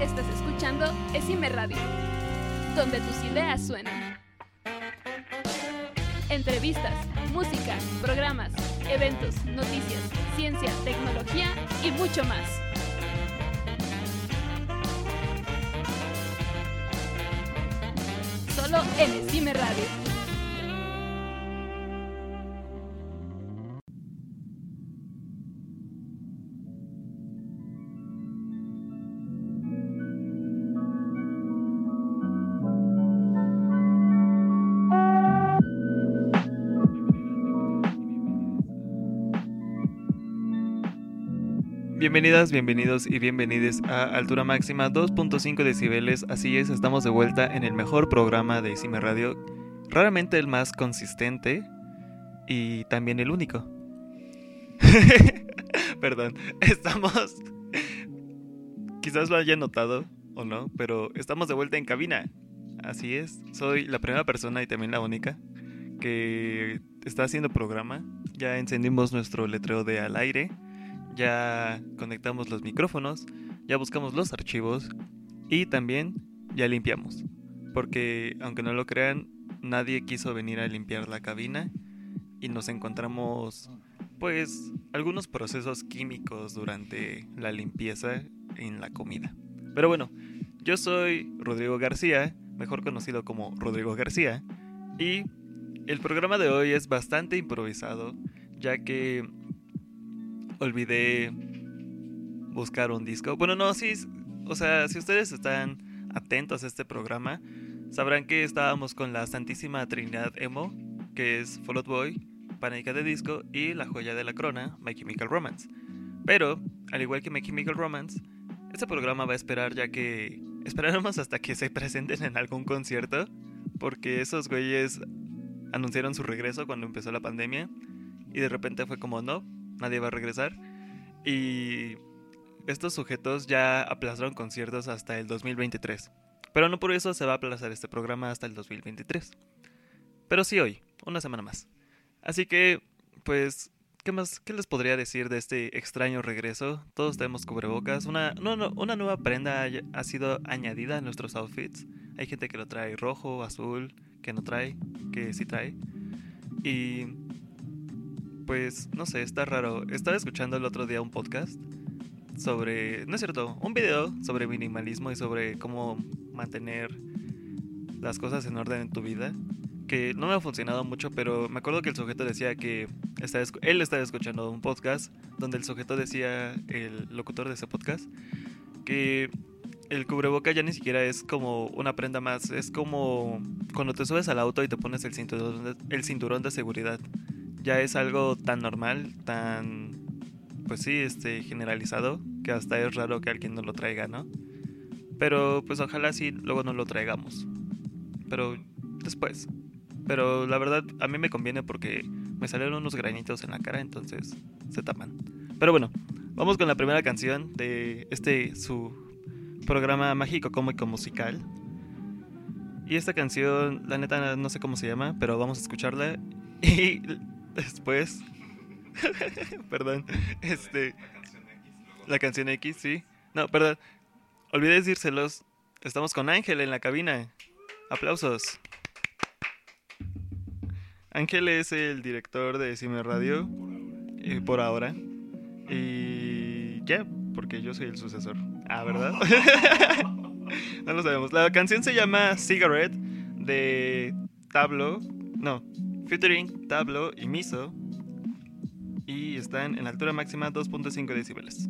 Estás escuchando Esime Radio, donde tus ideas suenan. Entrevistas, música, programas, eventos, noticias, ciencia, tecnología y mucho más. Solo en Esime Radio. Bienvenidas, bienvenidos y bienvenides a Altura Máxima 2.5 decibeles. Así es, estamos de vuelta en el mejor programa de Cime Radio, raramente el más consistente y también el único. Perdón, estamos... Quizás lo hayan notado o no, pero estamos de vuelta en cabina. Así es, soy la primera persona y también la única que está haciendo programa. Ya encendimos nuestro letrero de al aire ya conectamos los micrófonos, ya buscamos los archivos y también ya limpiamos. Porque aunque no lo crean, nadie quiso venir a limpiar la cabina y nos encontramos pues algunos procesos químicos durante la limpieza en la comida. Pero bueno, yo soy Rodrigo García, mejor conocido como Rodrigo García, y el programa de hoy es bastante improvisado, ya que olvidé buscar un disco. Bueno, no, sí, o sea, si ustedes están atentos a este programa, sabrán que estábamos con la Santísima Trinidad Emo, que es Fall Out Boy, Pánica de Disco y La Joya de la Crona, My Chemical Romance. Pero, al igual que My Chemical Romance, este programa va a esperar ya que esperaremos hasta que se presenten en algún concierto, porque esos güeyes anunciaron su regreso cuando empezó la pandemia y de repente fue como no, nadie va a regresar. Y estos sujetos ya aplazaron conciertos hasta el 2023. Pero no por eso se va a aplazar este programa hasta el 2023. Pero sí hoy, una semana más. Así que, pues, ¿qué más? ¿Qué les podría decir de este extraño regreso? Todos tenemos cubrebocas. Una, no, no, una nueva prenda ha sido añadida a nuestros outfits. Hay gente que lo trae rojo, azul, que no trae, que sí trae. Y pues no sé, está raro. Estaba escuchando el otro día un podcast sobre, no es cierto, un video sobre minimalismo y sobre cómo mantener las cosas en orden en tu vida. Que no me ha funcionado mucho, pero me acuerdo que el sujeto decía que él estaba escuchando un podcast donde el sujeto decía, el locutor de ese podcast, que el cubreboca ya ni siquiera es como una prenda más, es como cuando te subes al auto y te pones el cinturón el cinturón de seguridad ya es algo tan normal, tan, pues sí, este, generalizado, que hasta es raro que alguien no lo traiga, ¿no? Pero pues ojalá sí luego no lo traigamos. Pero después. Pero la verdad a mí me conviene porque me salieron unos granitos en la cara, entonces se tapan. Pero bueno, vamos con la primera canción de este su programa mágico cómico musical. Y esta canción, la neta no sé cómo se llama, pero vamos a escucharla. Y Después. perdón. Este. La canción X, sí. No, perdón. Olvidé decírselos. Estamos con Ángel en la cabina. Aplausos. Ángel es el director de Cime Radio. Eh, por ahora. Y. Ya, porque yo soy el sucesor. Ah, ¿verdad? no lo sabemos. La canción se llama Cigarette de Tablo. No, featuring Tablo y Miso y están en la altura máxima 2.5 decibeles.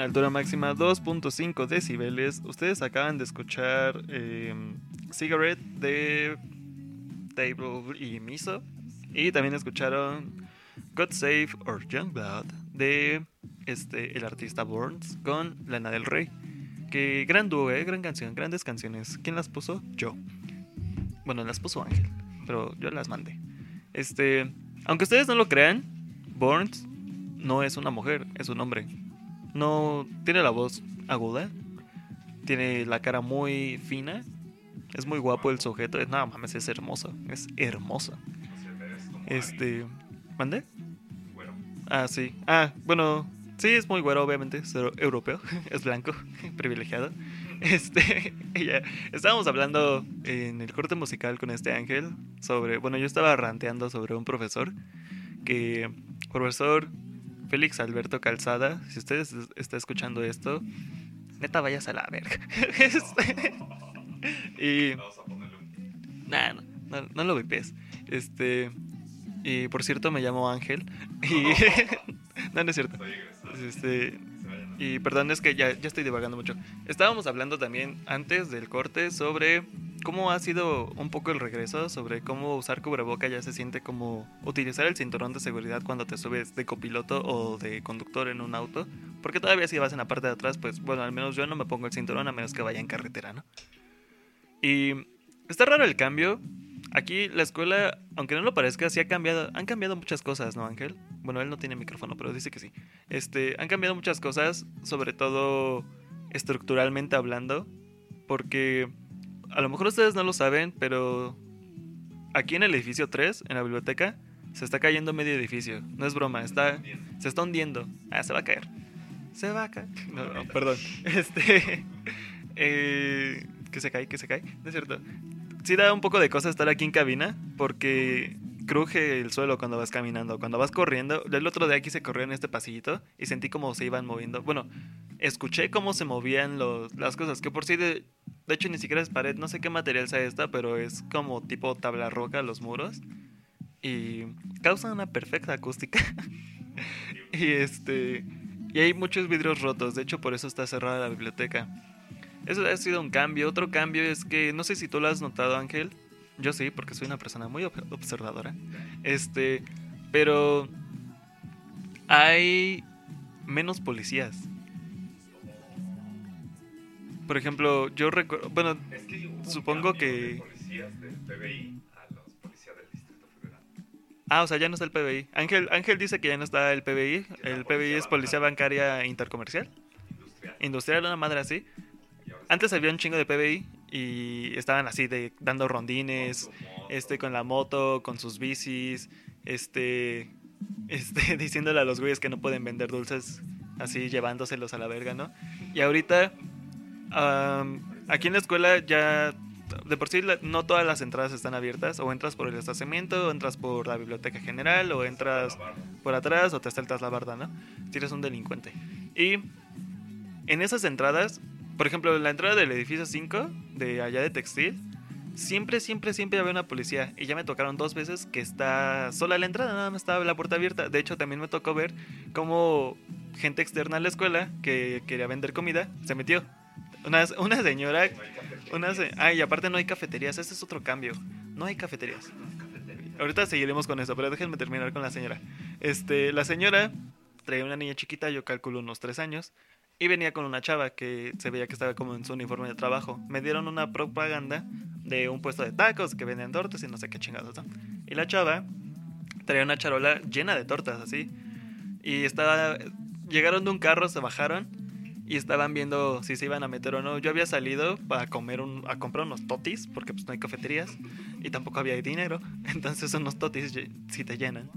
En altura máxima 2.5 decibeles. Ustedes acaban de escuchar eh, Cigarette de Table y Miso. Y también escucharon God Save or Youngblood de este, el artista Burns con Lana del Rey. Que gran dúo, eh, gran canción, grandes canciones. ¿Quién las puso? Yo. Bueno, las puso Ángel, pero yo las mandé. Este, aunque ustedes no lo crean, Burns no es una mujer, es un hombre. No tiene la voz aguda, tiene la cara muy fina, es muy guapo el sujeto, es nada mames, es hermoso, es hermoso. Este, ¿mande? Ah, sí. Ah, bueno, sí, es muy güero, obviamente, es euro- europeo, es blanco, privilegiado. Este, ella, estábamos hablando en el corte musical con este ángel sobre, bueno, yo estaba ranteando sobre un profesor que, profesor Félix Alberto Calzada, si usted es- está escuchando esto, neta vayas a la verga. Este, y, nah, no, no, no lo vipes. Este, y por cierto me llamo Ángel y, no, no es cierto. Este, y perdón, es que ya, ya estoy divagando mucho. Estábamos hablando también antes del corte sobre cómo ha sido un poco el regreso, sobre cómo usar cubreboca ya se siente como utilizar el cinturón de seguridad cuando te subes de copiloto o de conductor en un auto. Porque todavía si vas en la parte de atrás, pues bueno, al menos yo no me pongo el cinturón a menos que vaya en carretera, ¿no? Y está raro el cambio. Aquí la escuela, aunque no lo parezca, sí ha cambiado, han cambiado muchas cosas, ¿no, Ángel? Bueno, él no tiene micrófono, pero dice que sí. Este, han cambiado muchas cosas, sobre todo estructuralmente hablando, porque a lo mejor ustedes no lo saben, pero aquí en el edificio 3, en la biblioteca, se está cayendo medio edificio. No es broma, está se está hundiendo. Ah, se va a caer. Se va a caer. No, perdón. Este eh, que se cae, que se cae. No es cierto. Sí da un poco de cosa estar aquí en cabina porque cruje el suelo cuando vas caminando, cuando vas corriendo. El otro día aquí se corrió en este pasillito y sentí como se iban moviendo. Bueno, escuché cómo se movían los, las cosas, que por sí de, hecho ni siquiera es pared, no sé qué material sea esta, pero es como tipo tabla roca los muros y causa una perfecta acústica. y este y hay muchos vidrios rotos, de hecho por eso está cerrada la biblioteca. Eso ha sido un cambio. Otro cambio es que no sé si tú lo has notado, Ángel. Yo sí, porque soy una persona muy ob- observadora. Este, pero hay menos policías. Por ejemplo, yo recuerdo, bueno, Es que Supongo que- de policías del PBI a los policías del Distrito Federal. ah, o sea, ya no está el PBI. Ángel, Ángel dice que ya no está el PBI. El PBI policía es Policía Bancaria Intercomercial. Industrial. Industrial, una madre así. Antes había un chingo de PBI y estaban así de dando rondines, este con la moto, con sus bicis, este este diciéndole a los güeyes que no pueden vender dulces así llevándoselos a la verga, ¿no? Y ahorita aquí en la escuela ya de por sí no todas las entradas están abiertas, o entras por el estacionamiento, o entras por la biblioteca general, o entras por atrás, o te saltas la barda, ¿no? Si eres un delincuente. Y en esas entradas, por ejemplo, en la entrada del edificio 5, de allá de Textil, siempre, siempre, siempre había una policía. Y ya me tocaron dos veces que está sola la entrada, nada más estaba la puerta abierta. De hecho, también me tocó ver cómo gente externa a la escuela que quería vender comida se metió. Una, una señora. Una se- ah, y aparte no hay cafeterías, ese es otro cambio. No hay cafeterías. Ahorita seguiremos con eso, pero déjenme terminar con la señora. Este, la señora traía una niña chiquita, yo calculo unos tres años, y venía con una chava que se veía que estaba como en su uniforme de trabajo. Me dieron una propaganda de un puesto de tacos que venden tortas y no sé qué chingados. Y la chava traía una charola llena de tortas así. Y estaba llegaron de un carro, se bajaron y estaban viendo si se iban a meter o no. Yo había salido para comer un, a comprar unos totis porque pues no hay cafeterías y tampoco había dinero, entonces unos totis sí te llenan.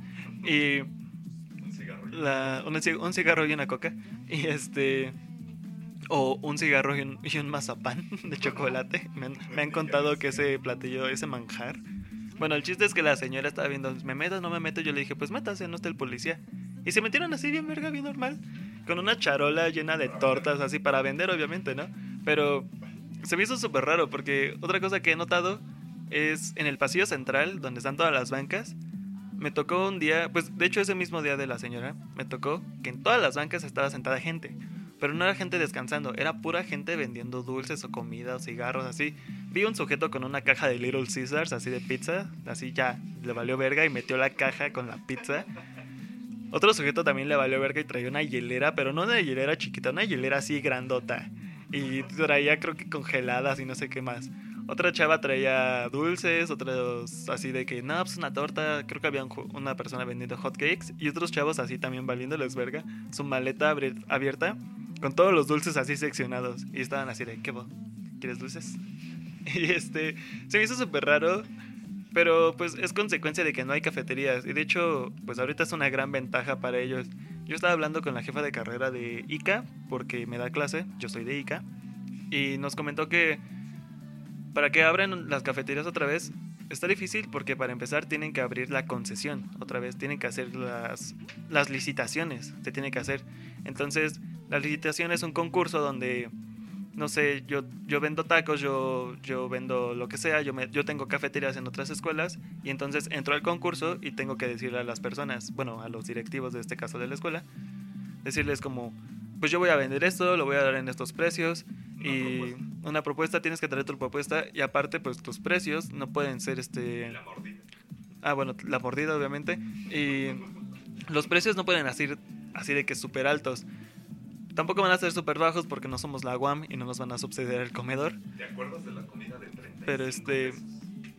Y. la- un, un cigarro y una coca. Y este. O un cigarro y un, mazapán de chocolate. Me han, contado que ese platillo, ese manjar. Bueno, el chiste es que la señora estaba viendo, ¿me meto no me meto? Yo le dije, pues métase, no está el policía. Y se metieron así bien verga, bien normal. Con una charola llena de tortas, así para vender, obviamente, ¿no? Pero se me hizo súper raro porque otra cosa que he notado es en el pasillo central, donde están todas las bancas, me tocó un día, pues de hecho ese mismo día de la señora, me tocó que en todas las bancas estaba sentada gente. Pero no era gente descansando, era pura gente vendiendo dulces o comida o cigarros, así. Vi un sujeto con una caja de Little Caesars, así de pizza, así ya le valió verga y metió la caja con la pizza. Otro sujeto también le valió verga y traía una hielera, pero no una hielera chiquita, una hielera así grandota. Y traía creo que congeladas y no sé qué más. Otra chava traía dulces, otros así de que, no, pues una torta. Creo que había una persona vendiendo hotcakes. Y otros chavos así también valiéndoles verga. Su maleta abierta con todos los dulces así seccionados. Y estaban así de, ¿qué bo? ¿Quieres dulces? Y este, se me hizo súper raro. Pero pues es consecuencia de que no hay cafeterías. Y de hecho, pues ahorita es una gran ventaja para ellos. Yo estaba hablando con la jefa de carrera de ICA, porque me da clase, yo soy de ICA. Y nos comentó que para que abran las cafeterías otra vez, está difícil porque para empezar tienen que abrir la concesión otra vez, tienen que hacer las, las licitaciones, se tiene que hacer. Entonces, la licitación es un concurso donde, no sé, yo, yo vendo tacos, yo, yo vendo lo que sea, yo, me- yo tengo cafeterías en otras escuelas y entonces entro al concurso y tengo que decirle a las personas, bueno, a los directivos de este caso de la escuela, decirles como, pues yo voy a vender esto, lo voy a dar en estos precios. Y una propuesta. Tienes que traer tu propuesta. Y aparte pues tus precios no pueden ser este La mordida. ah bueno la mordida obviamente. Y los precios no pueden así así de que súper altos. Tampoco van a ser súper bajos porque no somos la UAM y no nos van a subsidiar el comedor. ¿Te acuerdas de la comida de 30? pero este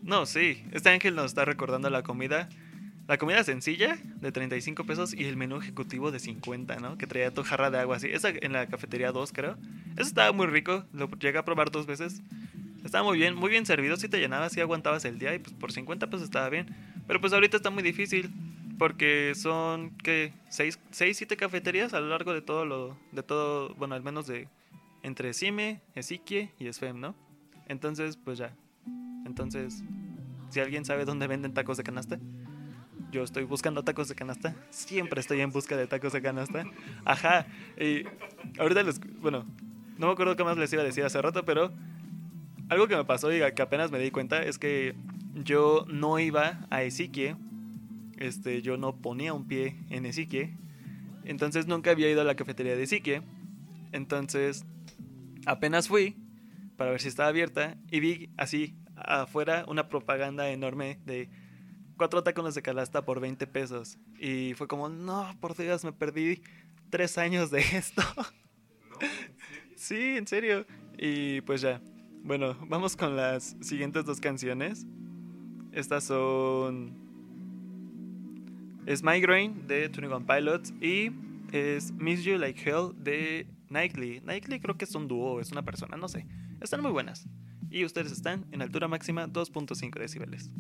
no sí este ángel nos está recordando la comida la comida sencilla de 35 pesos y el menú ejecutivo de 50, ¿no? Que traía tu jarra de agua así. Esa en la cafetería 2, creo. Eso estaba muy rico. Lo llegué a probar dos veces. Estaba muy bien, muy bien servido. Si te llenabas, si aguantabas el día y pues por 50 pesos estaba bien. Pero pues ahorita está muy difícil porque son, ¿qué? 6, 7 cafeterías a lo largo de todo lo, de todo, bueno, al menos de entre Cime, Esiquie y Esfem, ¿no? Entonces, pues ya. Entonces, si alguien sabe dónde venden tacos de canasta, yo estoy buscando tacos de canasta. Siempre estoy en busca de tacos de canasta. Ajá. Y ahorita les. Bueno, no me acuerdo qué más les iba a decir hace rato, pero algo que me pasó y que apenas me di cuenta es que yo no iba a Esiquie. Este, yo no ponía un pie en Esiquie. Entonces nunca había ido a la cafetería de Esiquie. Entonces, apenas fui para ver si estaba abierta y vi así afuera una propaganda enorme de cuatro tacones de canasta por 20 pesos. Y fue como, no, por Dios, me perdí tres años de esto. sí, en serio. Y pues ya. Bueno, vamos con las siguientes dos canciones. Estas son... Es Migraine de 21 Pilots y es Miss You Like Hell de Nightly. Nightly creo que es un dúo, es una persona, no sé. Están muy buenas. Y ustedes están en altura máxima 2.5 decibeles.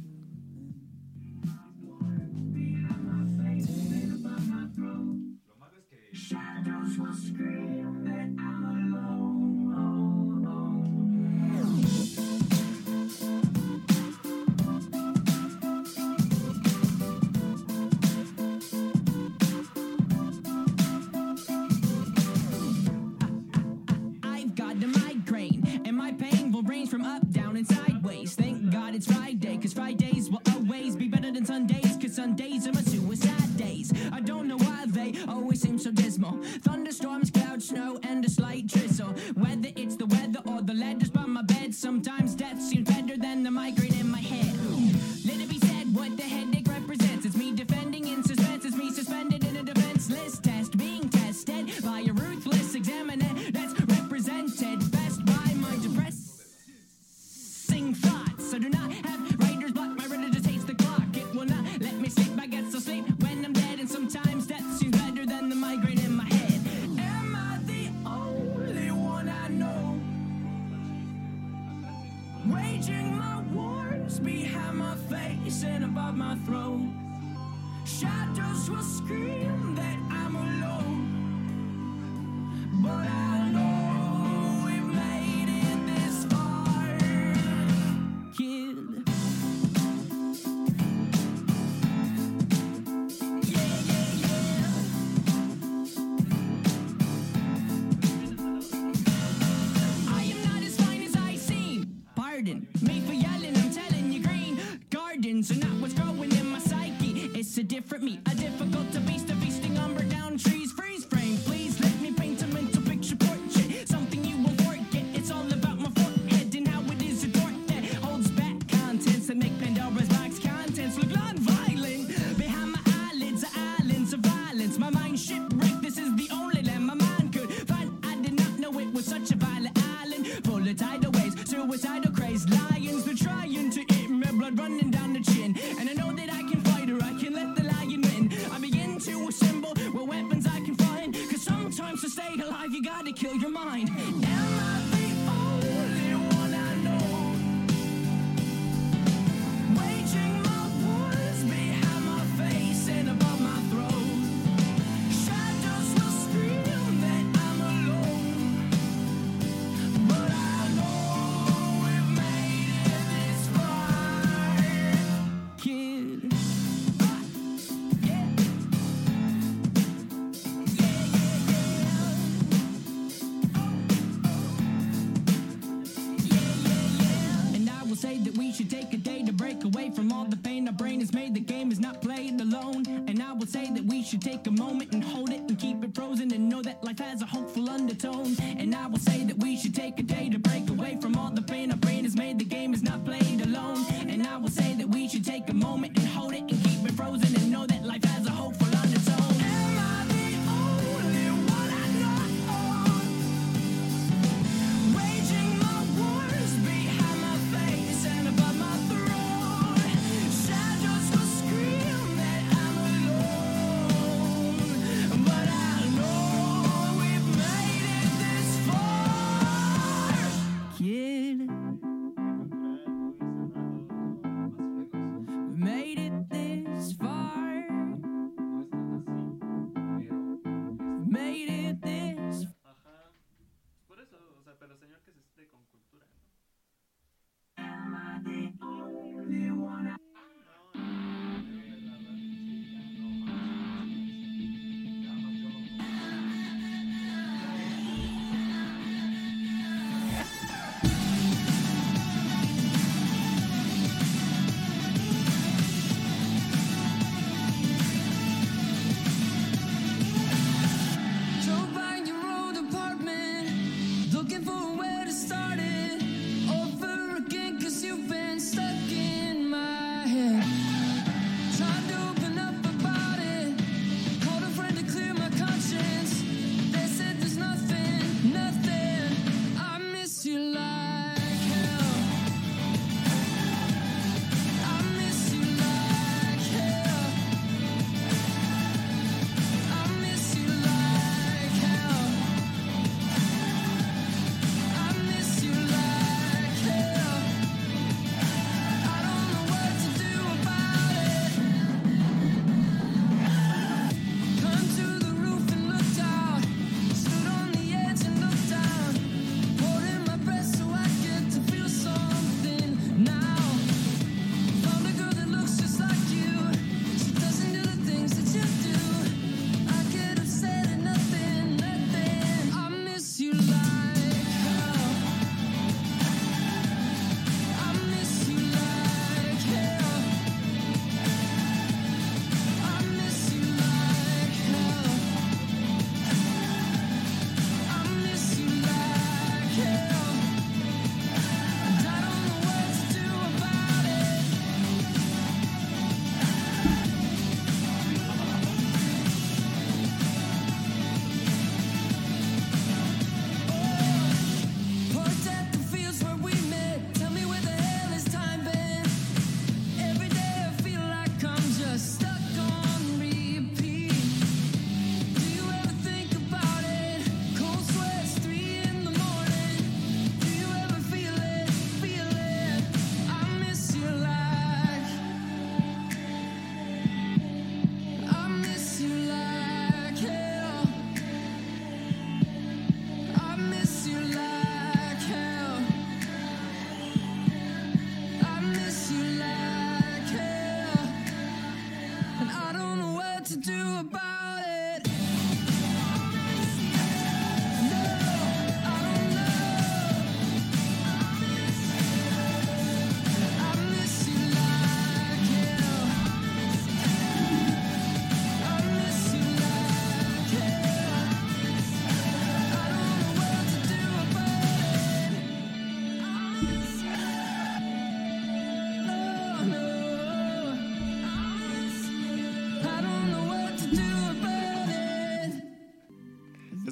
that we should take a moment and hold it and keep it frozen and know that life has a hope.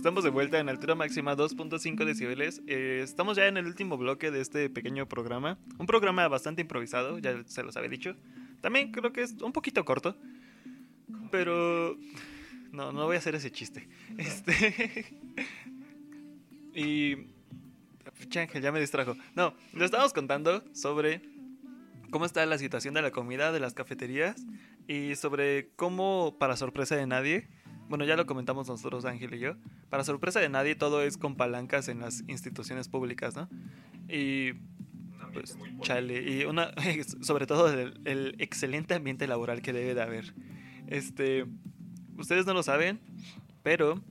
Estamos de vuelta en altura máxima 2.5 decibeles. Eh, estamos ya en el último bloque de este pequeño programa. Un programa bastante improvisado, ya se los había dicho. También creo que es un poquito corto. Pero... No, no voy a hacer ese chiste. Este... y... Ángel, ya me distrajo. No, lo estábamos contando sobre cómo está la situación de la comida de las cafeterías y sobre cómo, para sorpresa de nadie, bueno, ya lo comentamos nosotros, Ángel y yo, para sorpresa de nadie todo es con palancas en las instituciones públicas, ¿no? Y pues chale, y una, sobre todo el, el, excelente ambiente laboral que debe de haber. Este, ustedes no lo saben, pero...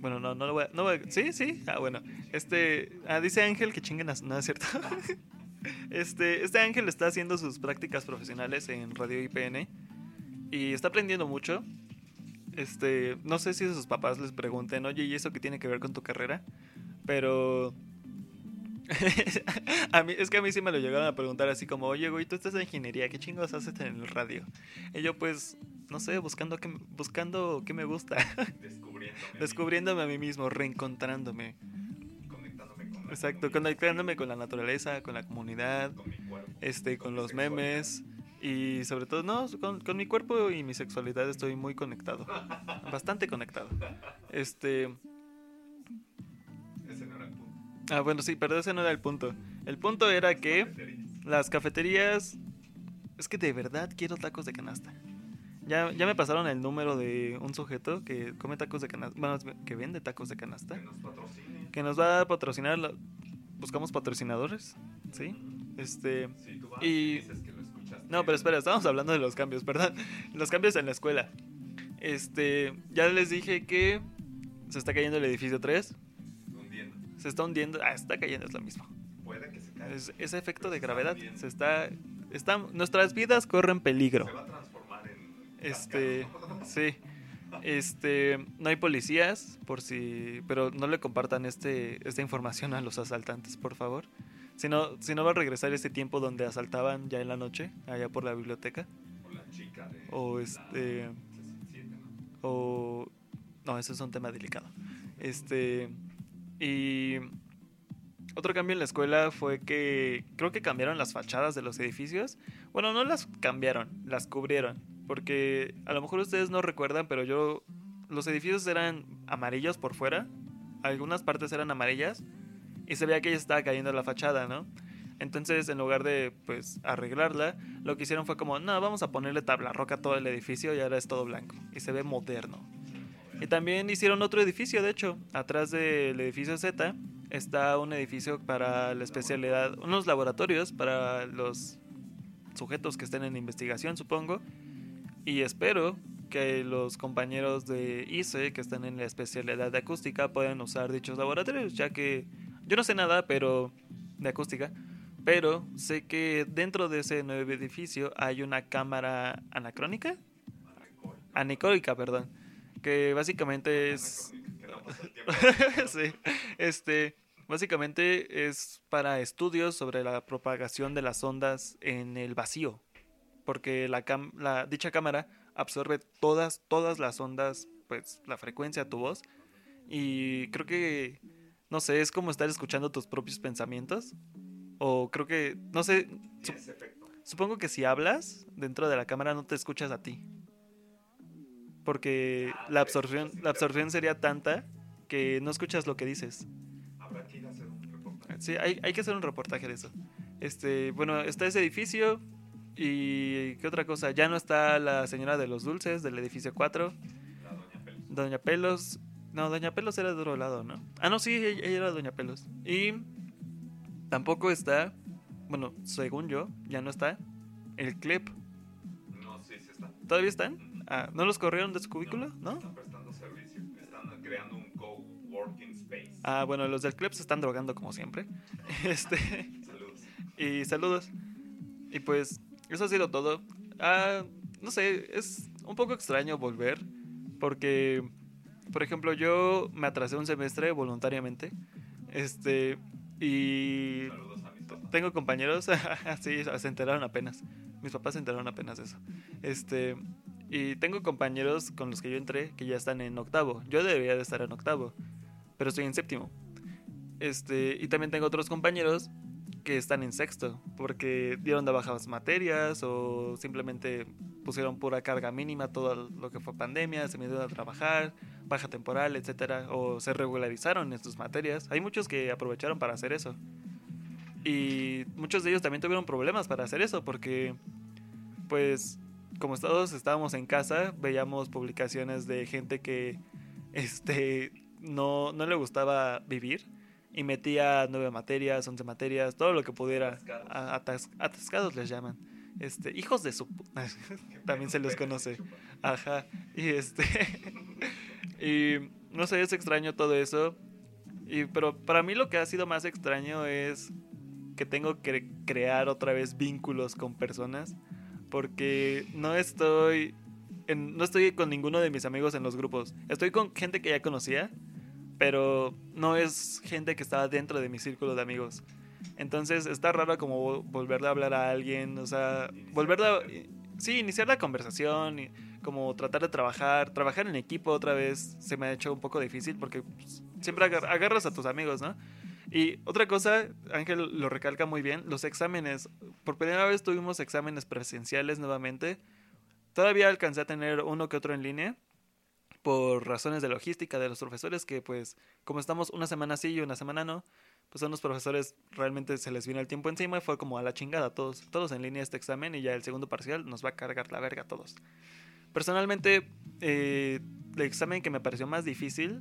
Bueno, no, no lo voy a... No voy a sí, sí, ah, bueno. Este, ah, dice Ángel que chinguen, a, no es cierto. Este, este Ángel está haciendo sus prácticas profesionales en Radio IPN y está aprendiendo mucho. Este, no sé si sus papás les pregunten, oye, ¿y eso qué tiene que ver con tu carrera? Pero a mí, es que a mí sí me lo llegaron a preguntar así como, oye, güey, tú estás en ingeniería, ¿qué chingos haces en el radio? Y yo pues, no sé, buscando qué, buscando qué me gusta, Descubriéndome. descubriéndome a mí mismo, reencontrándome. Conectándome con la Exacto, comunidad, conectándome con la naturaleza, con la comunidad, con mi cuerpo. este, con los memes y sobre todo, no, con, con mi cuerpo y mi sexualidad estoy muy conectado, bastante conectado. Este, Ese no era el punto. ah, bueno, sí, pero ese no era el punto. El punto era que las cafeterías, es que de verdad quiero tacos de canasta. Ya, ya me pasaron el número de un sujeto que come tacos de canasta, bueno, que vende tacos de canasta, Que nos patrocine. que nos va a patrocinar, buscamos patrocinadores, ¿sí? Este, Si tú vas Y- y dices que. No, pero espera, estábamos hablando de los cambios, perdón. Los cambios en la escuela. Este, ya les dije que se está cayendo el edificio 3. Hundiendo. Se está hundiendo. Ah, está cayendo, es lo mismo. Puede que se caiga. Es, ese efecto de gravedad. hundiendo. Se está, está. Nuestras vidas corren peligro. Se va a transformar en. Este, sí. Este, no hay policías, por si. Pero no le compartan este, esta información a los asaltantes, por favor. Si no, si no va a regresar ese tiempo donde asaltaban ya en la noche, allá por la biblioteca. O la chica de. O este. 67, ¿no? o no, eso es un tema delicado. Este y otro cambio en la escuela fue que creo que cambiaron las fachadas de los edificios. Bueno, no las cambiaron, las cubrieron, porque a lo mejor ustedes no recuerdan, pero yo los edificios eran amarillos por fuera, algunas partes eran amarillas y se veía que ya estaba cayendo la fachada, ¿no? Entonces, en lugar de pues arreglarla, lo que hicieron fue como, no, vamos a ponerle tabla roca a todo el edificio y ahora es todo blanco y se ve moderno. Y también hicieron otro edificio, de hecho, atrás del edificio Z está un edificio para la especialidad, unos laboratorios para los sujetos que estén en investigación, supongo. Y espero que los compañeros de ICE que están en la especialidad de acústica puedan usar dichos laboratorios, ya que yo no sé nada, pero de acústica, pero sé que dentro de ese nuevo edificio hay una cámara anacrónica, anicóica, perdón, que básicamente es sí, este, básicamente es para estudios sobre la propagación de las ondas en el vacío, porque la, cam- la dicha cámara absorbe todas, todas las ondas, pues la frecuencia de tu voz, y creo que, no sé, es como estar escuchando tus propios pensamientos, o creo que, no sé, sup- supongo que si hablas dentro de la cámara no te escuchas a ti. Porque Ah, la absorción, la absorción sería tanta que no escuchas lo que dices. Habrá que ir a hacer un reportaje. Sí, hay, hay que hacer un reportaje de eso. Este, bueno, está ese edificio y ¿qué otra cosa? Ya no está la señora de los dulces del edificio 4, La. Doña Pelos. No, Doña Pelos era de otro lado, ¿no? Ah, no, sí, ella, ella era Doña Pelos. Y tampoco está, bueno, según yo, ya no está el clip. No, sí, sí está. ¿Todavía están? Ah, ¿No los corrieron de su cubículo? ¿No? Están prestando servicio. Están creando un co-working space. Ah, bueno, los del club se están drogando como siempre. Este, Saludos. y saludos. Y pues, eso ha sido todo. Ah, no sé, es un poco extraño volver. Porque, por ejemplo, yo me atrasé un semestre voluntariamente. Este, y tengo compañeros, sí, se enteraron apenas. Mis papás se enteraron apenas de eso. Este, y tengo compañeros con los que yo entré que ya están en octavo. Yo debería de estar en octavo, pero estoy en séptimo. Este, y también tengo otros compañeros que están en sexto, porque dieron de bajas materias o simplemente pusieron pura carga mínima todo lo que fue pandemia, se vinieron a trabajar, baja temporal, etcétera, o se regularizaron en sus materias. Hay muchos que aprovecharon para hacer eso. Y muchos de ellos también tuvieron problemas para hacer eso, porque, pues, como todos estábamos en casa, veíamos publicaciones de gente que, este, no, no le gustaba vivir y metía nueve materias, once materias, todo lo que pudiera. Atascados. A- atas- atascados les llaman. Este, hijos de su... también se les conoce. Ajá. Y este. y no sé, es extraño todo eso. Y, pero para mí lo que ha sido más extraño es que tengo que crear otra vez vínculos con personas porque no estoy en- no estoy con ninguno de mis amigos en los grupos. Estoy con gente que ya conocía, pero no es gente que estaba dentro de mi círculo de amigos. Entonces está raro como volverle a hablar a alguien, o sea, volverle a... Sí, iniciar la conversación, y como tratar de trabajar, trabajar en equipo otra vez se me ha hecho un poco difícil porque pues, siempre agar- agarras a tus amigos, ¿no? Y otra cosa, Ángel lo recalca muy bien, los exámenes. Por primera vez tuvimos exámenes presenciales nuevamente. Todavía alcancé a tener uno que otro en línea por razones de logística de los profesores que pues como estamos una semana sí y una semana no, pues a unos profesores realmente se les vino el tiempo encima y fue como a la chingada todos, todos en línea este examen y ya el segundo parcial nos va a cargar la verga a todos. Personalmente, eh, el examen que me pareció más difícil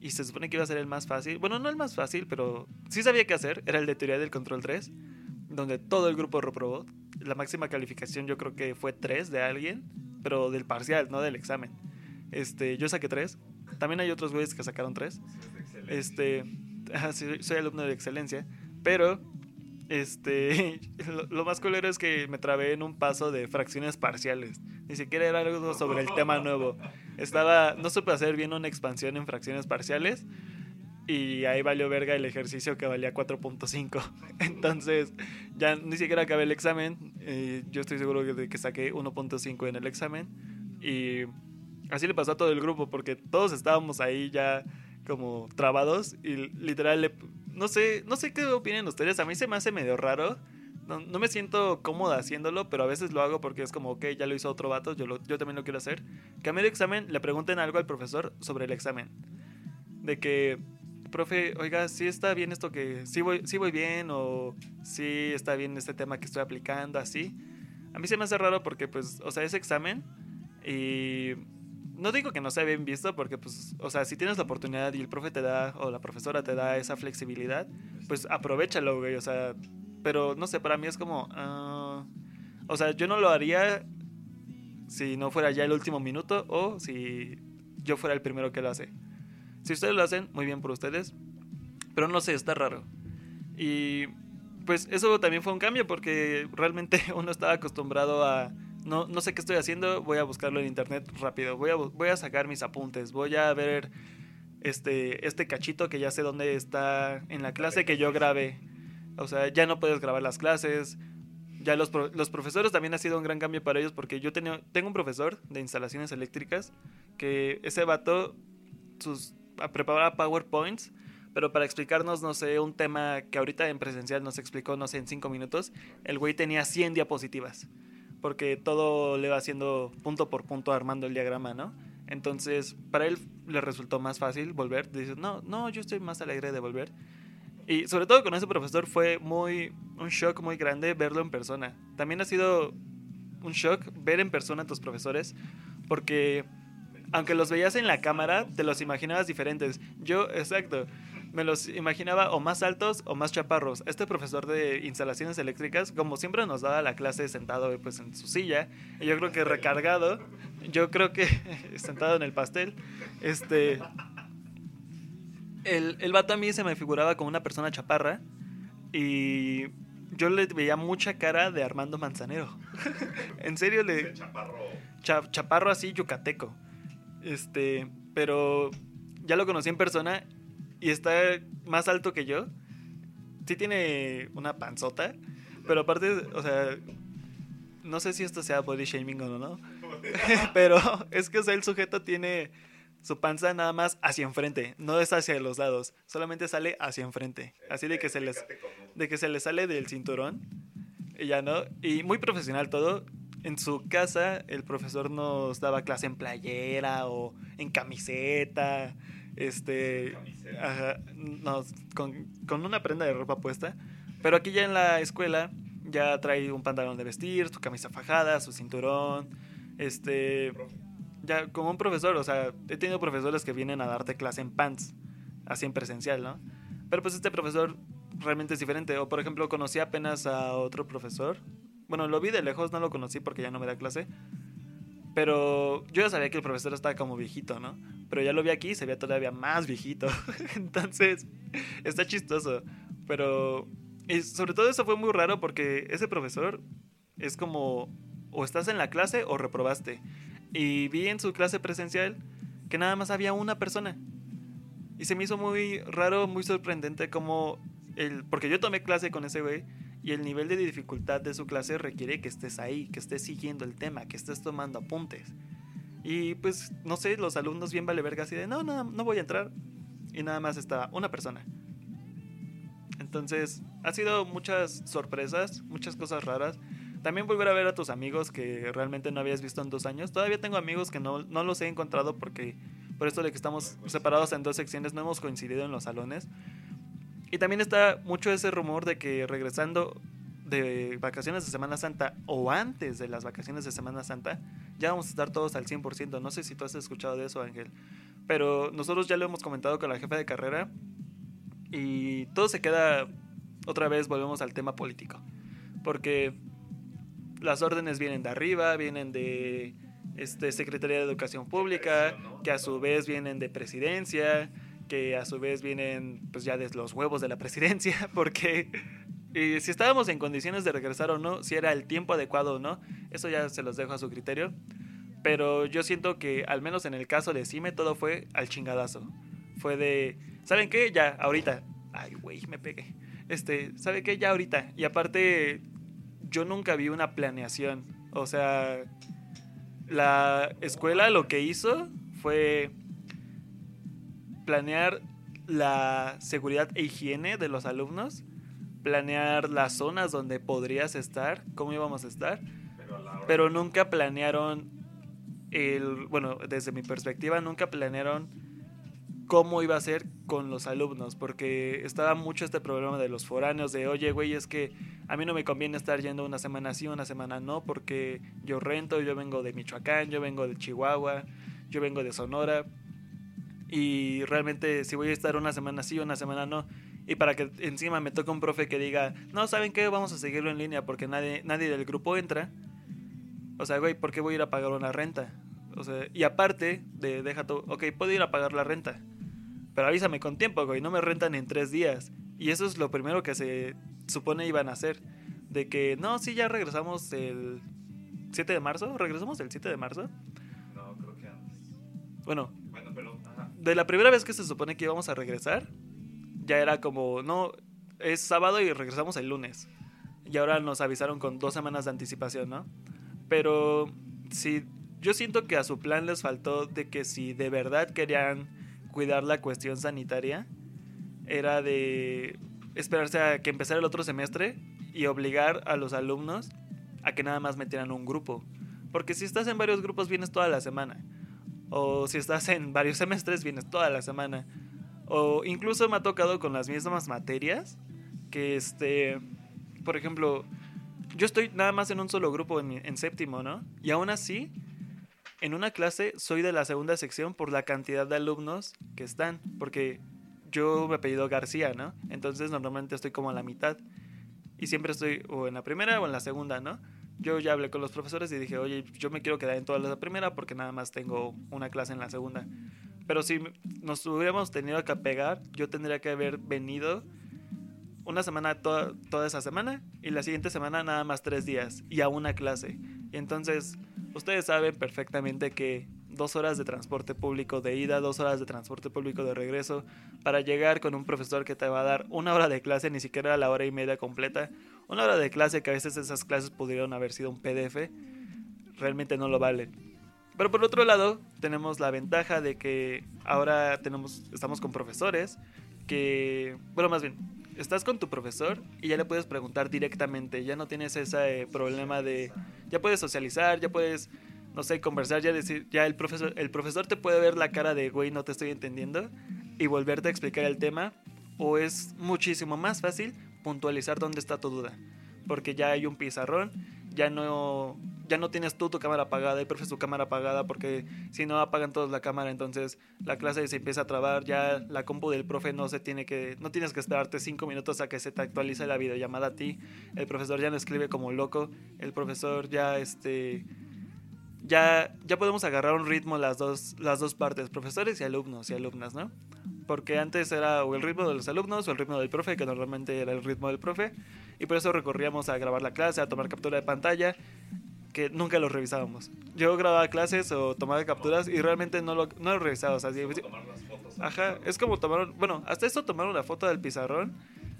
y se supone que iba a ser el más fácil, bueno, no el más fácil, pero sí sabía qué hacer, era el de teoría del control 3, donde todo el grupo reprobó. La máxima calificación yo creo que fue 3 de alguien, pero del parcial, no del examen. Este, yo saqué 3. También hay otros güeyes que sacaron 3. Este, soy alumno de excelencia, pero este, lo, lo más culero es que me trabé en un paso de fracciones parciales. Ni siquiera era algo sobre el tema nuevo. Estaba, no supe hacer bien una expansión en fracciones parciales y ahí valió verga el ejercicio que valía 4.5. Entonces, ya ni siquiera acabé el examen. eh, yo estoy seguro de que saqué 1.5 en el examen. Y así le pasó a todo el grupo, porque todos estábamos ahí ya como trabados y literal, le- no sé, no sé qué opinan ustedes. A mí se me hace medio raro. No, no me siento cómoda haciéndolo, pero a veces lo hago porque es como, ok, ya lo hizo otro vato, yo, lo- yo también lo quiero hacer. Que a medio examen le pregunten algo al profesor sobre el examen. De que, profe, oiga, si está bien esto que, sí voy, sí voy bien o sí está bien este tema que estoy aplicando, así. A mí se me hace raro porque, pues, o sea, es examen y no digo que no sea bien visto porque, pues, o sea, si tienes la oportunidad y el profe te da o la profesora te da esa flexibilidad, pues aprovechalo, güey, o sea, pero no sé, para mí es como, ah, o sea, yo no lo haría si no fuera ya el último minuto o si yo fuera el primero que lo hace. Si ustedes lo hacen, muy bien por ustedes, pero no sé, está raro. Y pues eso también fue un cambio porque realmente uno estaba acostumbrado a no, no sé qué estoy haciendo, voy a buscarlo en internet rápido, voy a, voy a sacar mis apuntes, voy a ver este, este cachito que ya sé dónde está en la clase que yo grabé. O sea, ya no puedes grabar las clases. Ya los, los profesores también ha sido un gran cambio para ellos porque yo tenía, tengo un profesor de instalaciones eléctricas que ese vato sus, preparaba PowerPoints, pero para explicarnos, no sé, un tema que ahorita en presencial nos explicó, no sé, en cinco minutos, el güey tenía 100 diapositivas porque todo le va haciendo punto por punto armando el diagrama, ¿no? Entonces, para él le resultó más fácil volver. Dice, no, no, yo estoy más alegre de volver. Y sobre todo con ese profesor fue muy un shock muy grande verlo en persona. También ha sido un shock ver en persona a tus profesores porque aunque los veías en la cámara, te los imaginabas diferentes. Yo, exacto, me los imaginaba o más altos o más chaparros. Este profesor de instalaciones eléctricas, como siempre nos daba la clase sentado pues en su silla, y yo creo que recargado, yo creo que sentado en el pastel, este el, el vato a mí se me figuraba como una persona chaparra y yo le veía mucha cara de Armando Manzanero. en serio le cha- chaparro así yucateco. Este, pero ya lo conocí en persona y está más alto que yo. Sí tiene una panzota, pero aparte, o sea, no sé si esto sea body shaming o no, pero es que o sea, el sujeto tiene su panza nada más hacia enfrente, no es hacia los lados, solamente sale hacia enfrente, así de que se les de que se le sale del cinturón y ya no, y muy profesional todo. En su casa el profesor nos daba clase en playera o en camiseta, este, ajá, nos- con, con una prenda de ropa puesta. Pero aquí ya en la escuela ya trae un pantalón de vestir, su camisa fajada, su cinturón, este, ya como un profesor, o sea, he tenido profesores que vienen a darte clase en pants, así en presencial, ¿no? Pero pues este profesor realmente es diferente. O por ejemplo, conocí apenas a otro profesor. Bueno, lo vi de lejos, no lo conocí porque ya no me da clase. Pero yo ya sabía que el profesor estaba como viejito, ¿no? Pero ya lo vi aquí y se veía todavía más viejito. Entonces, está chistoso. Pero Y sobre todo eso fue muy raro porque ese profesor es como o estás en la clase o reprobaste. Y vi en su clase presencial que nada más había una persona. Y se me hizo muy raro, muy sorprendente como el porque yo tomé clase con ese güey y el nivel de dificultad de su clase requiere que estés ahí, que estés siguiendo el tema, que estés tomando apuntes. Y pues no sé, los alumnos bien vale verga así de, "No, no, no voy a entrar." Y nada más está una persona. Entonces, ha sido muchas sorpresas, muchas cosas raras. También volver a ver a tus amigos que realmente no habías visto en dos años. Todavía tengo amigos que no, no los he encontrado porque por esto de que estamos separados en dos secciones no hemos coincidido en los salones. Y también está mucho ese rumor de que regresando de vacaciones de Semana Santa o antes de las vacaciones de Semana Santa, ya vamos a estar todos al 100%. No sé si tú has escuchado de eso, Ángel. Pero nosotros ya lo hemos comentado con la jefa de carrera y todo se queda, otra vez volvemos al tema político. Porque las órdenes vienen de arriba, vienen de este, Secretaría de Educación Pública, que a su vez vienen de Presidencia, que a su vez vienen pues ya de los huevos de la Presidencia, porque eh, si estábamos en condiciones de regresar o no, si era el tiempo adecuado o no, eso ya se los dejo a su criterio. Pero yo siento que, al menos en el caso de Cime, todo fue al chingadazo. Fue de, ¿saben qué? Ya, ahorita. Ay, güey, me pegué. Este, ¿saben qué? Ya ahorita. Y aparte, yo nunca vi una planeación. O sea, la escuela lo que hizo fue planear la seguridad e higiene de los alumnos, planear las zonas donde podrías estar, cómo íbamos a estar, Pero a nunca planearon el, bueno, desde mi perspectiva, nunca planearon cómo iba a ser con los alumnos, porque estaba mucho este problema de los foráneos, de, oye, güey, es que a mí no me conviene estar yendo una semana sí, una semana no, porque yo rento, yo vengo de Michoacán, yo vengo de Chihuahua, yo vengo de Sonora, y realmente si voy a estar una semana sí, una semana no, y para que encima me toque un profe que diga, no, ¿saben qué? Vamos a seguirlo en línea porque nadie, nadie del grupo entra. O sea, güey, ¿por qué voy a ir a pagar una renta? O sea, y aparte de, deja tú, ok, puedo ir a pagar la renta. Pero avísame con tiempo, güey, no me rentan en tres días. Y eso es lo primero que se supone iban a hacer. De que, no, sí, ya regresamos el 7 de marzo. ¿Regresamos el 7 de marzo? No, creo que antes. Bueno, Bueno, pero. De la primera vez que se supone que íbamos a regresar, ya era como, no, es sábado y regresamos el lunes. Y ahora nos avisaron con dos semanas de anticipación, ¿no? Pero si yo siento que a su plan les faltó de que si de verdad querían cuidar la cuestión sanitaria, era de esperarse a que empezara el otro semestre y obligar a los alumnos a que nada más metieran un grupo. Porque si estás en varios grupos vienes toda la semana. O si estás en varios semestres vienes toda la semana. O incluso me ha tocado con las mismas materias que este, por ejemplo, yo estoy nada más en un solo grupo en, en séptimo, ¿no? Y aún así, en una clase soy de la segunda sección por la cantidad de alumnos que están, porque yo me apellido García, ¿no? Entonces normalmente estoy como a la mitad y siempre estoy o en la primera o en la segunda, ¿no? Yo ya hablé con los profesores y dije, oye, yo me quiero quedar en toda la primera porque nada más tengo una clase en la segunda. Pero si nos hubiéramos tenido que pegar, yo tendría que haber venido una semana toda, toda esa semana y la siguiente semana nada más tres días y a una clase. Y entonces, ustedes saben perfectamente que dos horas de transporte público de ida, dos horas de transporte público de regreso, para llegar con un profesor que te va a dar una hora de clase, ni siquiera la hora y media completa, una hora de clase que a veces esas clases pudieron haber sido un PDF, realmente no lo vale. Pero por otro lado, tenemos la ventaja de que ahora tenemos, estamos con profesores que, bueno, más bien, estás con tu profesor y ya le puedes preguntar directamente, ya no tienes ese eh, problema de, ya puedes socializar, ya puedes, no sé, conversar, ya decir, ya el profesor, el profesor te puede ver la cara de, güey, no te estoy entendiendo y volverte a explicar el tema, o es muchísimo más fácil puntualizar dónde está tu duda, porque ya hay un pizarrón, ya no ya no tienes tú tu cámara apagada, el profe su cámara apagada, porque si no apagan todos la cámara, entonces la clase se empieza a trabar, ya la compu del profe no se tiene que, no tienes que esperarte cinco minutos a que se te actualice la videollamada a ti, el profesor ya no escribe como loco, el profesor ya este ya, ya podemos agarrar un ritmo las dos, las dos partes, profesores y alumnos y alumnas, ¿no? Porque antes era o el ritmo de los alumnos o el ritmo del profe, que normalmente era el ritmo del profe. Y por eso recorríamos a grabar la clase, a tomar captura de pantalla, que nunca lo revisábamos. Yo grababa clases o tomaba capturas y realmente no lo, no lo revisaba. O sea, si- Tomar las fotos. Ajá, es como tomar, bueno, hasta eso tomar una foto del pizarrón.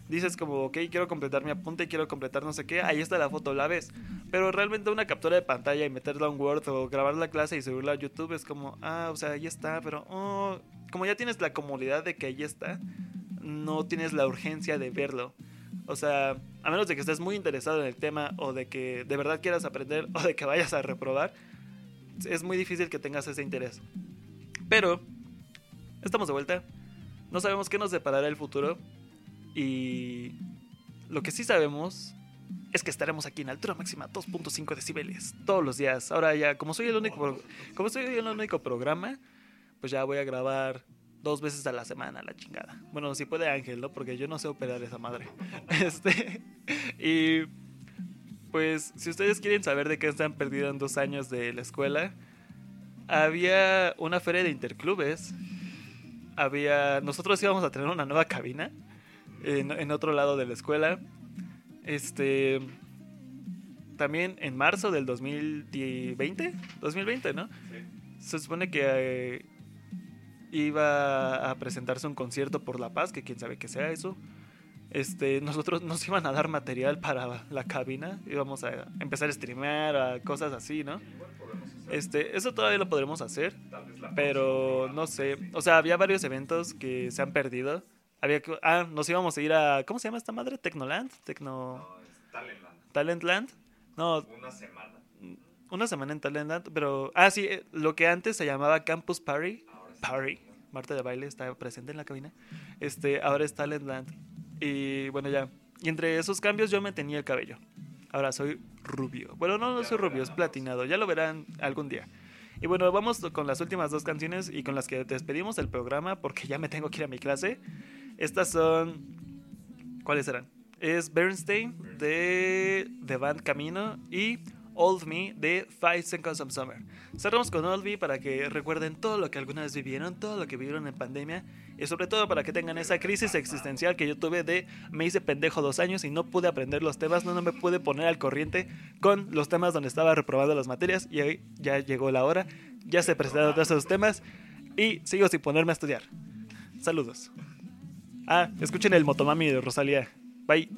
Dices como, ok, quiero completar mi apunte, quiero completar no sé qué, ahí está la foto, la ves. Pero realmente una captura de pantalla y meterla a un Word o grabar la clase y subirla a YouTube es como, ah, o sea, ahí está, pero oh, como ya tienes la comodidad de que ahí está, no tienes la urgencia de verlo. O sea, a menos de que estés muy interesado en el tema o de que de verdad quieras aprender o de que vayas a reprobar, es muy difícil que tengas ese interés. Pero, estamos de vuelta. No sabemos qué nos deparará el futuro. Y lo que sí sabemos es que estaremos aquí en altura máxima 2.5 decibeles todos los días. Ahora ya, como soy el único, como soy el único programa, pues ya voy a grabar dos veces a la semana, la chingada. Bueno, si puede Ángel, ¿no? Porque yo no sé operar esa madre. Este, y pues, si ustedes quieren saber de qué están perdidos en dos años de la escuela, había una feria de interclubes. Había. Nosotros íbamos a tener una nueva cabina en, en otro lado de la escuela. Este. También en marzo del 2020, 2020, ¿no? Se supone que eh, iba a presentarse un concierto por la paz, que quién sabe qué sea eso. Este, nosotros nos iban a dar material para la cabina, íbamos a empezar a streamear, a cosas así, ¿no? Este, eso todavía lo podremos hacer, pero no sé, o sea, había varios eventos que se han perdido. Había que- ah, nos íbamos a ir a ¿cómo se llama esta madre? Tecnoland, Tecno No, es Talentland. Talentland. No, Una semana. una semana en Talentland, pero ah sí, eh, lo que antes se llamaba Campus Party. Party, Marta de baile está presente en la cabina. Este, ahora es Talentland. Y bueno, ya. Y entre esos cambios yo me tenía el cabello. Ahora soy rubio. Bueno, no, no soy rubio, es platinado. Ya lo verán algún día. Y bueno, vamos con las últimas dos canciones y con las que despedimos el programa porque ya me tengo que ir a mi clase. Estas son... ¿Cuáles eran? Es Bernstein de The Band Camino y Old Me de Five Seconds of Summer. Cerramos con Old Me para que recuerden todo lo que alguna vez vivieron, todo lo que vivieron en pandemia y sobre todo para que tengan esa crisis existencial que yo tuve de me hice pendejo dos años y no pude aprender los temas, no, no me pude poner al corriente con los temas donde estaba reprobando las materias y hoy ya llegó la hora, ya se presentaron todos esos temas y sigo sin ponerme a estudiar. Saludos. Ah, escuchen el Motomami de Rosalía. Bye.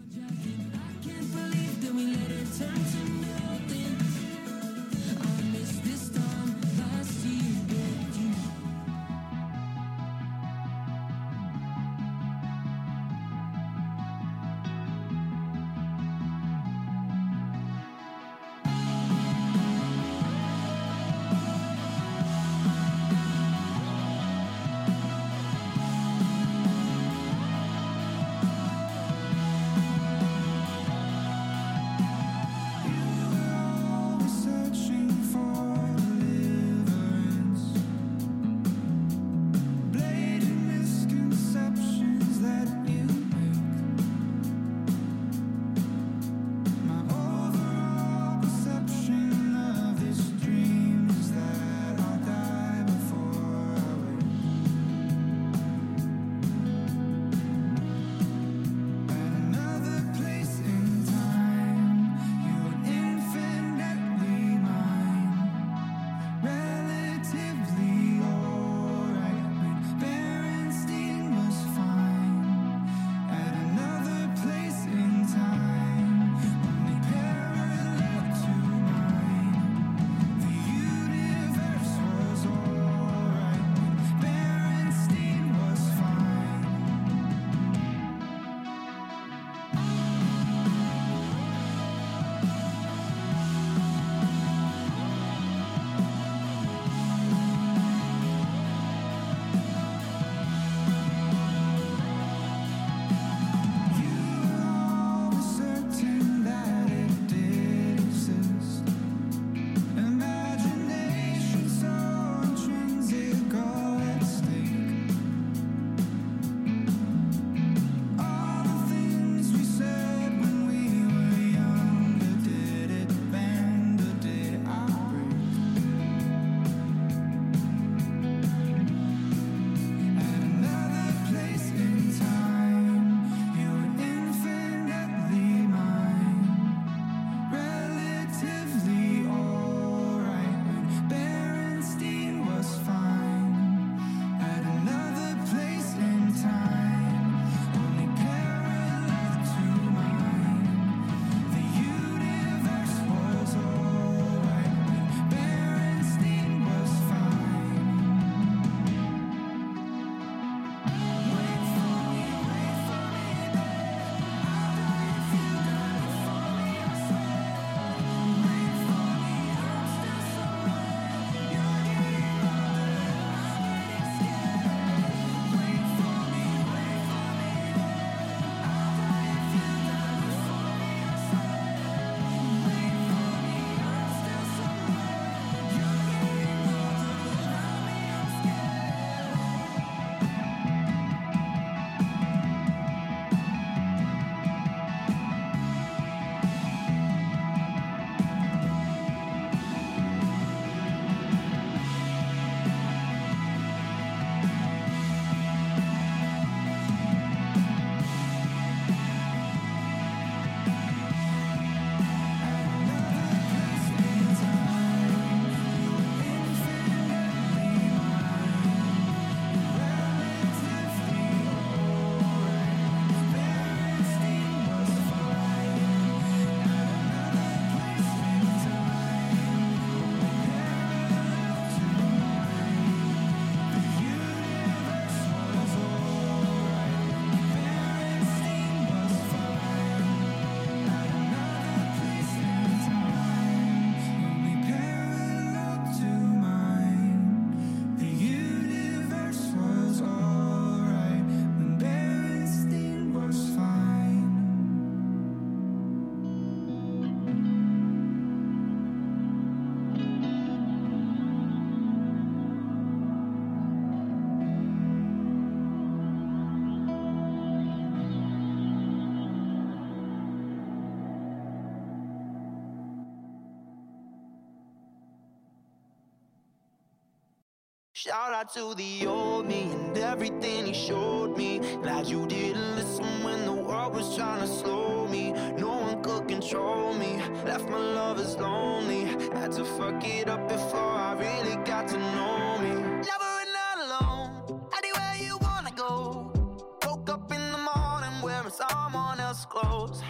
Shout out to the old me and everything he showed me. Glad you didn't listen when the world was trying to slow me. No one could control me. Left my lovers lonely. Had to fuck it up before I really got to know me. Never and not alone. Anywhere you wanna go. Woke up in the morning wearing someone else's clothes.